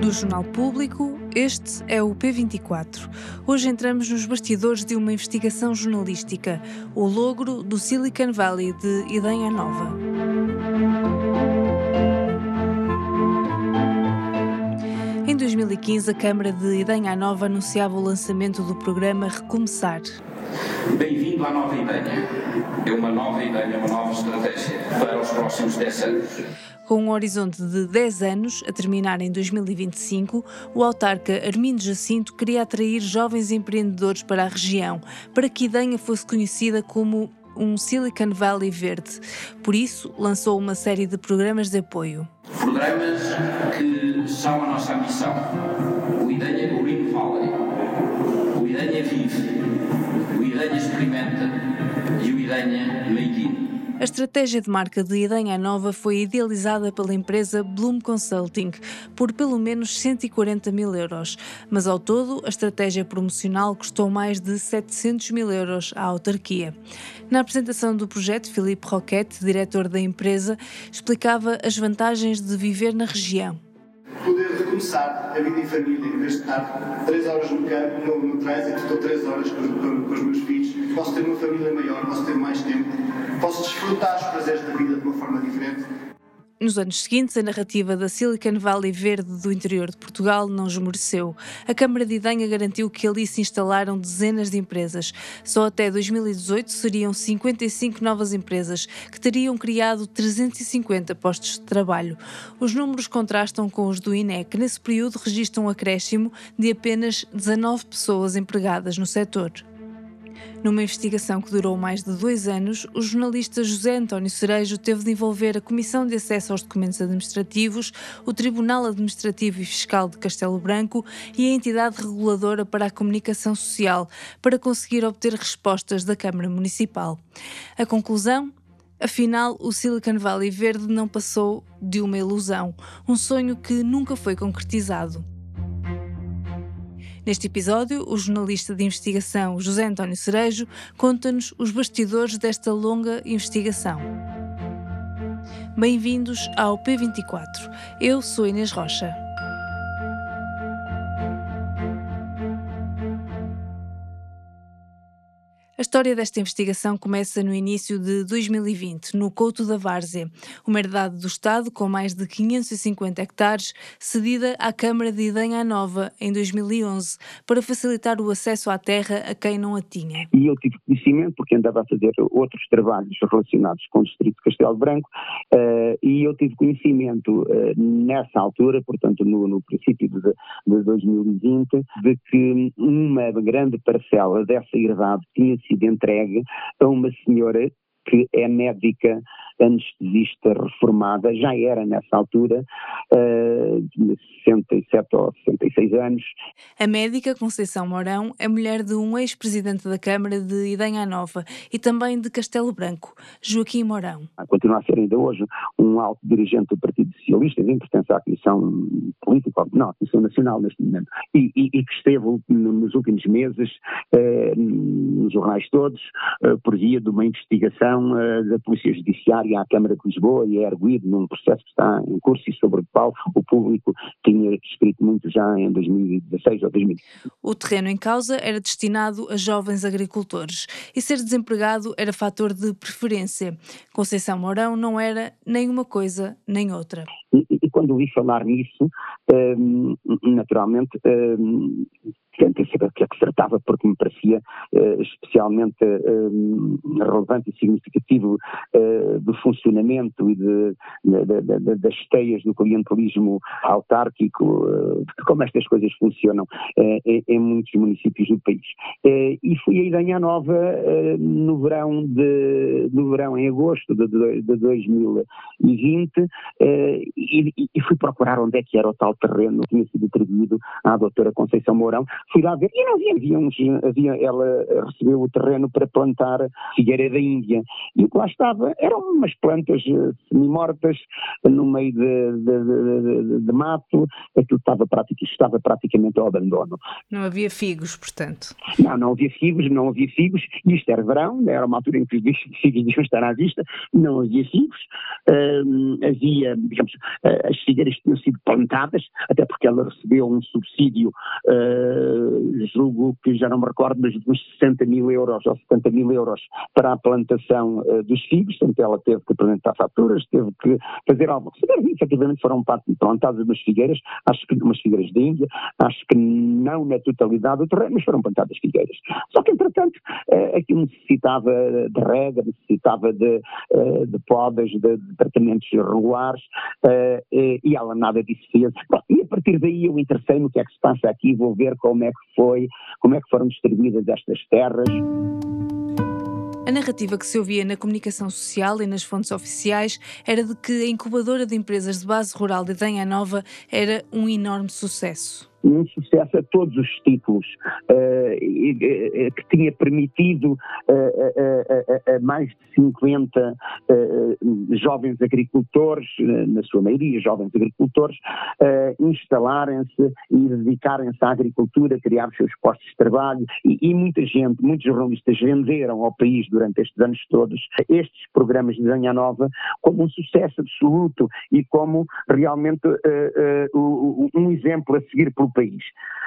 Do Jornal Público, este é o P24. Hoje entramos nos bastidores de uma investigação jornalística, o logro do Silicon Valley de Ideia Nova. Em 2015, a Câmara de Idanha Nova anunciava o lançamento do programa Recomeçar. Bem-vindo à nova ideia. É uma nova ideia, uma nova estratégia para os próximos 10 anos. Com um horizonte de 10 anos, a terminar em 2025, o autarca Armindo Jacinto queria atrair jovens empreendedores para a região, para que Idanha fosse conhecida como um Silicon Valley verde. Por isso, lançou uma série de programas de apoio. Programas que são a nossa missão. A estratégia de marca de Idanha Nova foi idealizada pela empresa Bloom Consulting por pelo menos 140 mil euros, mas ao todo a estratégia promocional custou mais de 700 mil euros à autarquia. Na apresentação do projeto, Filipe Roquette, diretor da empresa, explicava as vantagens de viver na região poder recomeçar a vida em família, em vez de estar 3 horas no campo, no, no trânsito, estou 3 horas com, com, com, os meus filhos, posso ter uma família maior, posso ter mais tempo, posso desfrutar os prazeres da vida de uma forma diferente. Nos anos seguintes, a narrativa da Silicon Valley Verde do interior de Portugal não esmoreceu. A Câmara de Idanha garantiu que ali se instalaram dezenas de empresas. Só até 2018 seriam 55 novas empresas, que teriam criado 350 postos de trabalho. Os números contrastam com os do INE, que nesse período registram um acréscimo de apenas 19 pessoas empregadas no setor. Numa investigação que durou mais de dois anos, o jornalista José António Cerejo teve de envolver a Comissão de Acesso aos Documentos Administrativos, o Tribunal Administrativo e Fiscal de Castelo Branco e a entidade reguladora para a comunicação social para conseguir obter respostas da Câmara Municipal. A conclusão? Afinal, o Silicon Valley Verde não passou de uma ilusão, um sonho que nunca foi concretizado. Neste episódio, o jornalista de investigação José António Cerejo conta-nos os bastidores desta longa investigação. Bem-vindos ao P24. Eu sou Inês Rocha. História desta investigação começa no início de 2020, no Couto da Várzea, uma herdade do Estado com mais de 550 hectares, cedida à Câmara de Idanha Nova em 2011, para facilitar o acesso à terra a quem não a tinha. E eu tive conhecimento, porque andava a fazer outros trabalhos relacionados com o Distrito de Castelo Branco, uh, e eu tive conhecimento uh, nessa altura, portanto no, no princípio de, de 2020, de que uma grande parcela dessa herdade tinha sido entregue a uma senhora que é médica anestesista reformada, já era nessa altura, uh, tinha 67 ou 66 anos. A médica Conceição Mourão é mulher de um ex-presidente da Câmara de Idanha Nova e também de Castelo Branco, Joaquim Mourão. Continua a ser ainda hoje um alto dirigente do Partido Socialista, em pertence à Comissão Política, não, à Comissão Nacional neste momento, e, e, e que esteve nos últimos meses uh, nos jornais todos, uh, por via de uma investigação da Polícia Judiciária à Câmara de Lisboa e é arguído num processo que está em curso e sobre o qual o público tinha escrito muito já em 2016 ou 2015. O terreno em causa era destinado a jovens agricultores e ser desempregado era fator de preferência. Conceição Mourão não era nem uma coisa nem outra. E, e quando ouvi falar nisso, hum, naturalmente hum, que acertava porque me parecia uh, especialmente uh, relevante e significativo uh, do funcionamento e de, de, de, das teias do clientelismo autárquico, de como estas coisas funcionam em, em, muitos municípios do país. e fui a Idanha Nova no verão de, no verão em agosto de, de 2020 e, e, fui procurar onde é que era o tal terreno que tinha sido atribuído à doutora Conceição Mourão, fui lá ver e não havia, havia, uns, havia ela recebeu o terreno para plantar figueira da Índia. E o que lá estava eram umas plantas eh, semi-mortas no meio de, de, de, de mato, aquilo estava, praticamente, estava praticamente ao abandono. Não havia figos, portanto? Não, não havia figos, não havia figos, isto era verão, era uma altura em que os figos deviam estar à vista, não havia figos, uh, havia, digamos, uh, as figueiras tinham sido plantadas, até porque ela recebeu um subsídio, uh, julgo que já não me recordo, mas de uns 60 mil euros ou 70 mil euros para a plantação uh, dos figos, portanto ela teve que apresentar faturas, teve que fazer algo. Efetivamente foram plantadas umas figueiras, acho que umas figueiras da Índia, acho que não na totalidade do terreno, mas foram plantadas figueiras. Só que, entretanto, uh, aquilo necessitava de rega, necessitava de, uh, de podas, de, de tratamentos regulares, e ela nada disso fez. E a partir daí eu interessei no que é que se passa aqui, vou ver como é que foi, como é que foram distribuídas estas terras. A narrativa que se ouvia na comunicação social e nas fontes oficiais era de que a incubadora de empresas de base rural de Danha Nova era um enorme sucesso um sucesso a todos os títulos, uh, que tinha permitido uh, a mais de 50 jovens agricultores, na sua maioria jovens agricultores, instalarem-se e dedicarem-se à agricultura, criar os seus postos de trabalho. E, muita gente, muitos jornalistas venderam ao país durante estes anos todos estes programas de Danha Nova como um sucesso absoluto e como realmente um exemplo a seguir pelo país.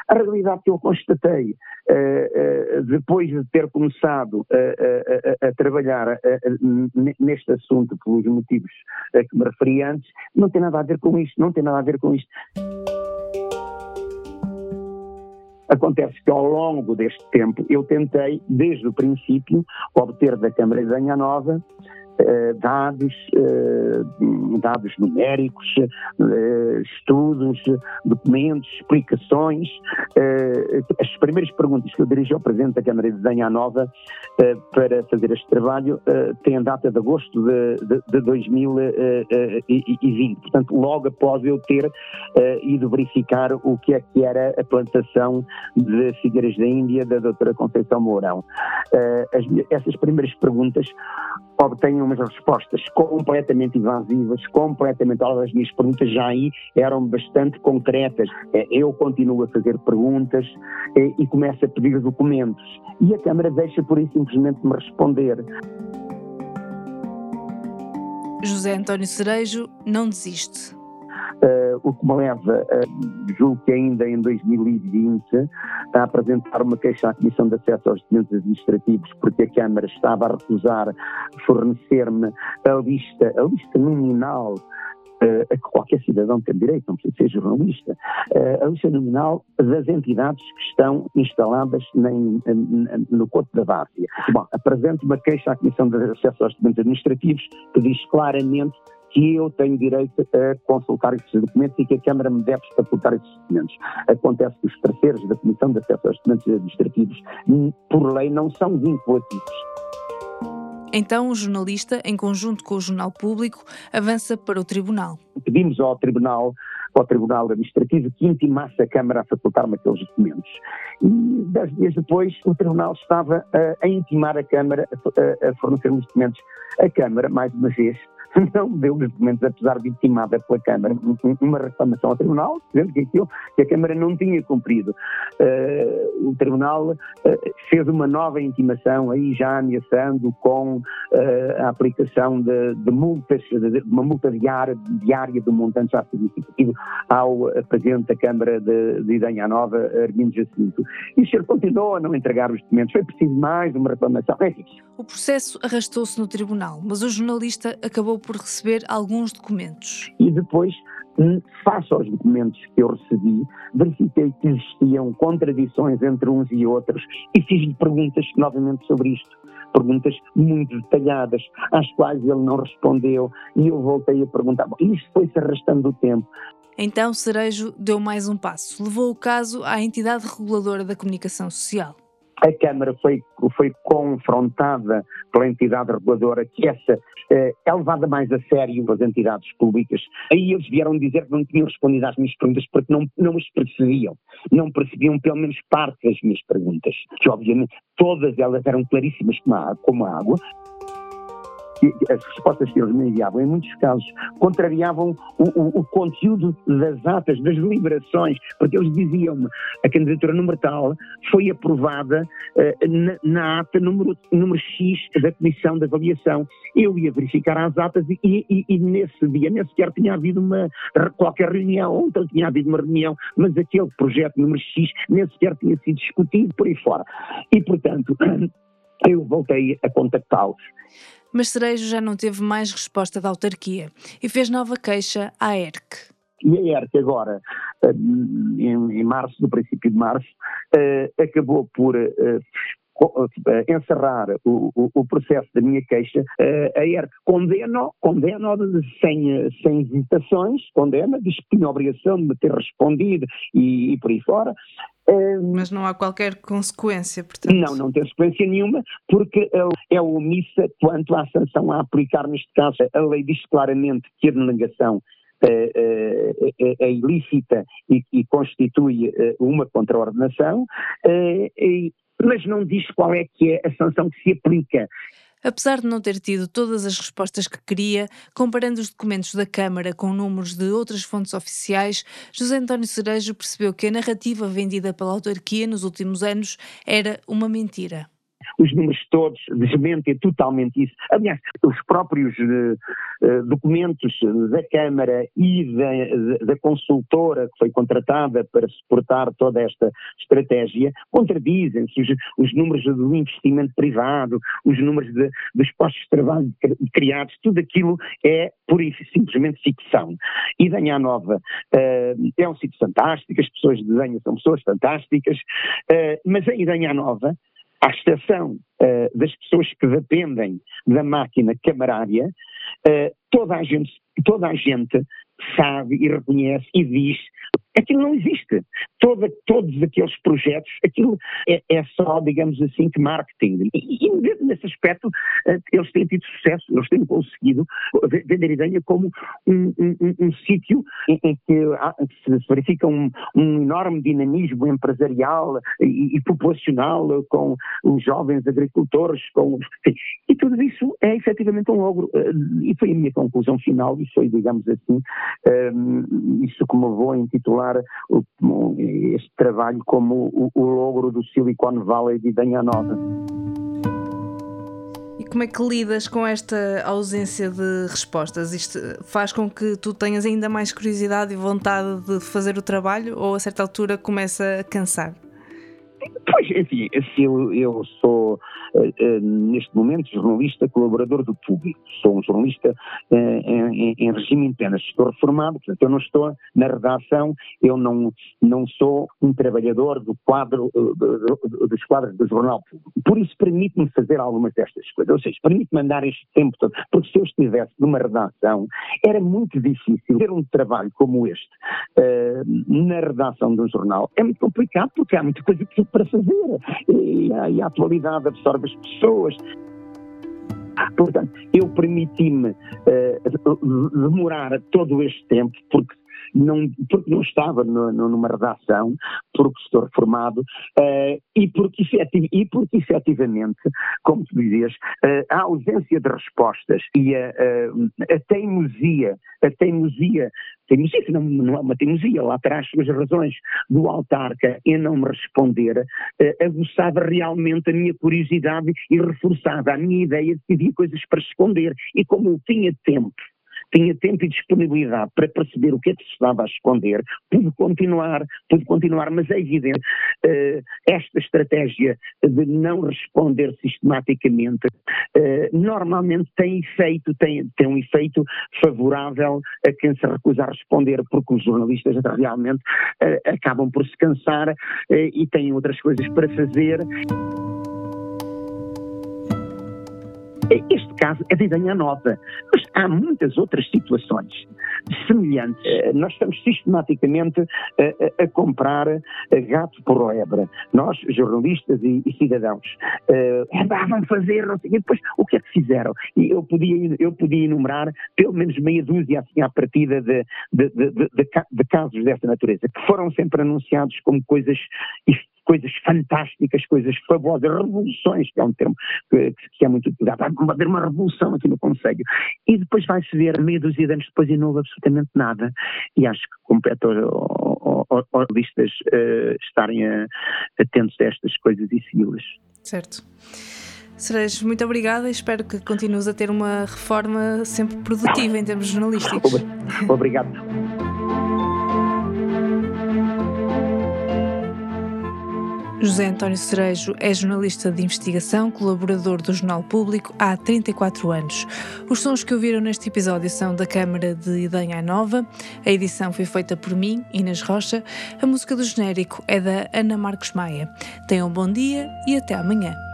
A realidade que eu constatei uh, uh, depois de ter começado uh, a trabalhar neste assunto pelos motivos a que me referi antes, não tem nada a ver com isto, não tem nada a ver com isto. Acontece que ao longo deste tempo eu tentei, desde o princípio, obter da Câmara de Danha Nova eh, dados, eh, dados numéricos, eh, estudos, documentos, explicações. As primeiras perguntas que eu dirigi ao Presidente da Câmara de Danha Nova para fazer este trabalho têm data de agosto de, de, de 2020, portanto, logo após eu ter ido verificar o que é que era a plantação de figueiras da Índia da doutora Conceição Mourão. essas primeiras perguntas obtêm umas respostas completamente evasivas, completamente, as minhas perguntas já aí eram bastante concretas. É, eu continuo a fazer perguntas é, e começo a pedir documentos. E a Câmara deixa por isso simplesmente me responder. José António Cerejo não desiste. Uh, o que me leva, uh, julgo que ainda em 2020, a apresentar uma queixa à Comissão de Acesso aos Documentos Administrativos, porque a Câmara estava a recusar fornecer-me a lista, a lista nominal Uh, a que qualquer cidadão tem direito, não precisa ser jornalista, uh, a lista nominal das entidades que estão instaladas no Couto da Várzea. Bom, apresento uma queixa à Comissão de Acesso aos Documentos Administrativos que diz claramente que eu tenho direito a consultar esses documentos e que a Câmara me deve facultar esses documentos. Acontece que os parceiros da Comissão de Acesso aos Documentos Administrativos, por lei, não são vinculativos. Então, o jornalista, em conjunto com o Jornal Público, avança para o Tribunal. Pedimos ao Tribunal ao Tribunal Administrativo que intimasse a Câmara a facultar-me aqueles documentos. E dez dias depois o Tribunal estava a, a intimar a Câmara a, a fornecer os documentos. A Câmara, mais uma vez, não deu os documentos, apesar de intimada pela Câmara, uma reclamação ao Tribunal, dizendo que aquilo que a Câmara não tinha cumprido. Uh, o Tribunal uh, fez uma nova intimação, aí já ameaçando com uh, a aplicação de, de multas, de, uma multa diária, diária um montante já significativo ao Presidente da Câmara de, de Idanha Nova, Armindo Jacinto. E o senhor continuou a não entregar os documentos, foi preciso mais uma reclamação. É isso. O processo arrastou-se no Tribunal, mas o jornalista acabou por receber alguns documentos. E depois, hum, face aos documentos que eu recebi, verifiquei que existiam contradições entre uns e outros e fiz-lhe perguntas novamente sobre isto. Perguntas muito detalhadas, às quais ele não respondeu, e eu voltei a perguntar. Bom, isto foi-se arrastando o tempo. Então Cerejo deu mais um passo, levou o caso à entidade reguladora da comunicação social. A Câmara foi, foi confrontada pela entidade reguladora que essa eh, é levada mais a sério pelas entidades públicas. Aí eles vieram dizer que não tinham respondido às minhas perguntas porque não, não as percebiam. Não percebiam pelo menos parte das minhas perguntas, que obviamente todas elas eram claríssimas como a, como a água as respostas que eles me enviavam, em muitos casos, contrariavam o, o, o conteúdo das atas, das deliberações, porque eles diziam-me a candidatura número tal foi aprovada uh, na, na, ata número, número X da Comissão de Avaliação. Eu ia verificar as atas e, e, e nesse dia nem sequer tinha havido uma, qualquer reunião, outra tinha havido uma reunião, mas aquele projeto número X nem sequer tinha sido discutido por aí fora. E, portanto, eu voltei a contactá-los mas Cerejo já não teve mais resposta da autarquia e fez nova queixa à ERC. E a ERC agora, eh, em, março, no princípio de março, eh, acabou por eh, encerrar o, o, o, processo da minha queixa, a ERC condena, condena sem, sem hesitações, condena, diz que tinha a obrigação de me ter respondido e, e por aí fora, mas não há qualquer consequência, portanto. Não, não tem consequência nenhuma, porque é omissa quanto à sanção a aplicar, neste caso, a lei diz claramente que a denegação é, é, é ilícita e, e, constitui uma contraordenação, mas não diz qual é que é a sanção que se aplica. Apesar de não ter tido todas as respostas que queria, comparando os documentos da Câmara com números de outras fontes oficiais, José António Cerejo percebeu que a narrativa vendida pela autarquia nos últimos anos era uma mentira os números todos desmentem totalmente isso. Aliás, os próprios uh, documentos da Câmara e da, da, consultora que foi contratada para suportar toda esta estratégia contradizem-se. Os, os, números do investimento privado, os números de, dos postos de trabalho criados, tudo aquilo é por isso simplesmente ficção. E Danha Nova uh, é um sítio fantástico, as pessoas de Danha são pessoas fantásticas, uh, mas em Danha Nova à exceção uh, das pessoas que dependem da máquina camarária, uh, toda, a gente, toda a gente sabe e reconhece e diz aquilo não existe. Toda, todos aqueles projetos, aquilo é, é, só, digamos assim, que marketing. E, e nesse aspecto, uh, eles têm tido sucesso, eles têm conseguido vender ideia como um, um, um, um sítio em, em, que, se verifica um, enorme dinamismo empresarial e, e, populacional com os jovens agricultores, com, e tudo isso é efetivamente um logro. Uh, e foi a minha conclusão final, e foi, digamos assim, um, isso como vou intitular este trabalho como o, o logro do Silicon Valley de Danha Nova. E como é que lidas com esta ausência de respostas? Isto faz com que tu tenhas ainda mais curiosidade e vontade de fazer o trabalho ou a certa altura começa a cansar? Pois, enfim, assim, eu, eu sou uh, uh, neste momento jornalista colaborador do público. Sou um jornalista uh, em, em, regime penas. Estou reformado, portanto eu não estou na redação, eu não, não sou um trabalhador do quadro, dos quadros do jornal público. Por isso permite-me fazer algumas destas coisas, ou seja, permite-me andar este tempo todo, porque se eu estivesse numa redação, era muito difícil ter um trabalho como este na redação de um jornal. É muito complicado porque há muita coisa para fazer e e a atualidade absorve as pessoas. Portanto, eu permiti-me uh, demorar todo este tempo, porque não, porque não estava no, no, numa redação, porque estou reformado, uh, e, porque e porque efetivamente, como tu dizias, uh, a ausência de respostas e a, a teimosia, a teimosia teimosia, não, não é uma teimosia, lá atrás as razões do autarca em não me responder, aguçava realmente a minha curiosidade e reforçava a minha ideia de que havia coisas para esconder. E como eu tinha tempo tinha tempo e disponibilidade para perceber o que é que se estava a esconder, pude continuar, pude continuar, mas é evidente, uh, esta estratégia de não responder sistematicamente uh, normalmente tem efeito, tem, tem um efeito favorável a quem se recusa a responder, porque os jornalistas realmente uh, acabam por se cansar e têm outras coisas para fazer. Este caso é de Idanha Nova, mas há muitas outras situações semelhantes. Eh, nós estamos sistematicamente a, a comprar gato por roebra. Nós, jornalistas e, e cidadãos. Uh, vão fazer, não sei depois o que é que fizeram? E eu podia, eu podia enumerar pelo menos meia dúzia assim à partida de, de, de, de casos dessa natureza, que foram sempre anunciados como coisas coisas fantásticas, coisas fabulosas, revoluções, que é um termo que, que é muito utilizado. Vai haver uma revolução aqui no Conselho. E depois vai-se ver, meia dúzia de anos depois, e não houve absolutamente nada. E acho que compete aos listas uh, estarem a, atentos a estas coisas e segui-las. Certo. Cerejo, muito obrigada e espero que continues a ter uma reforma sempre produtiva em termos jornalísticos. Obrigado. José António Cerejo é jornalista de investigação, colaborador do Jornal Público há 34 anos. Os sons que ouviram neste episódio são da Câmara de Idanha Nova. A edição foi feita por mim, Inês Rocha. A música do genérico é da Ana Marcos Maia. Tenham um bom dia e até amanhã.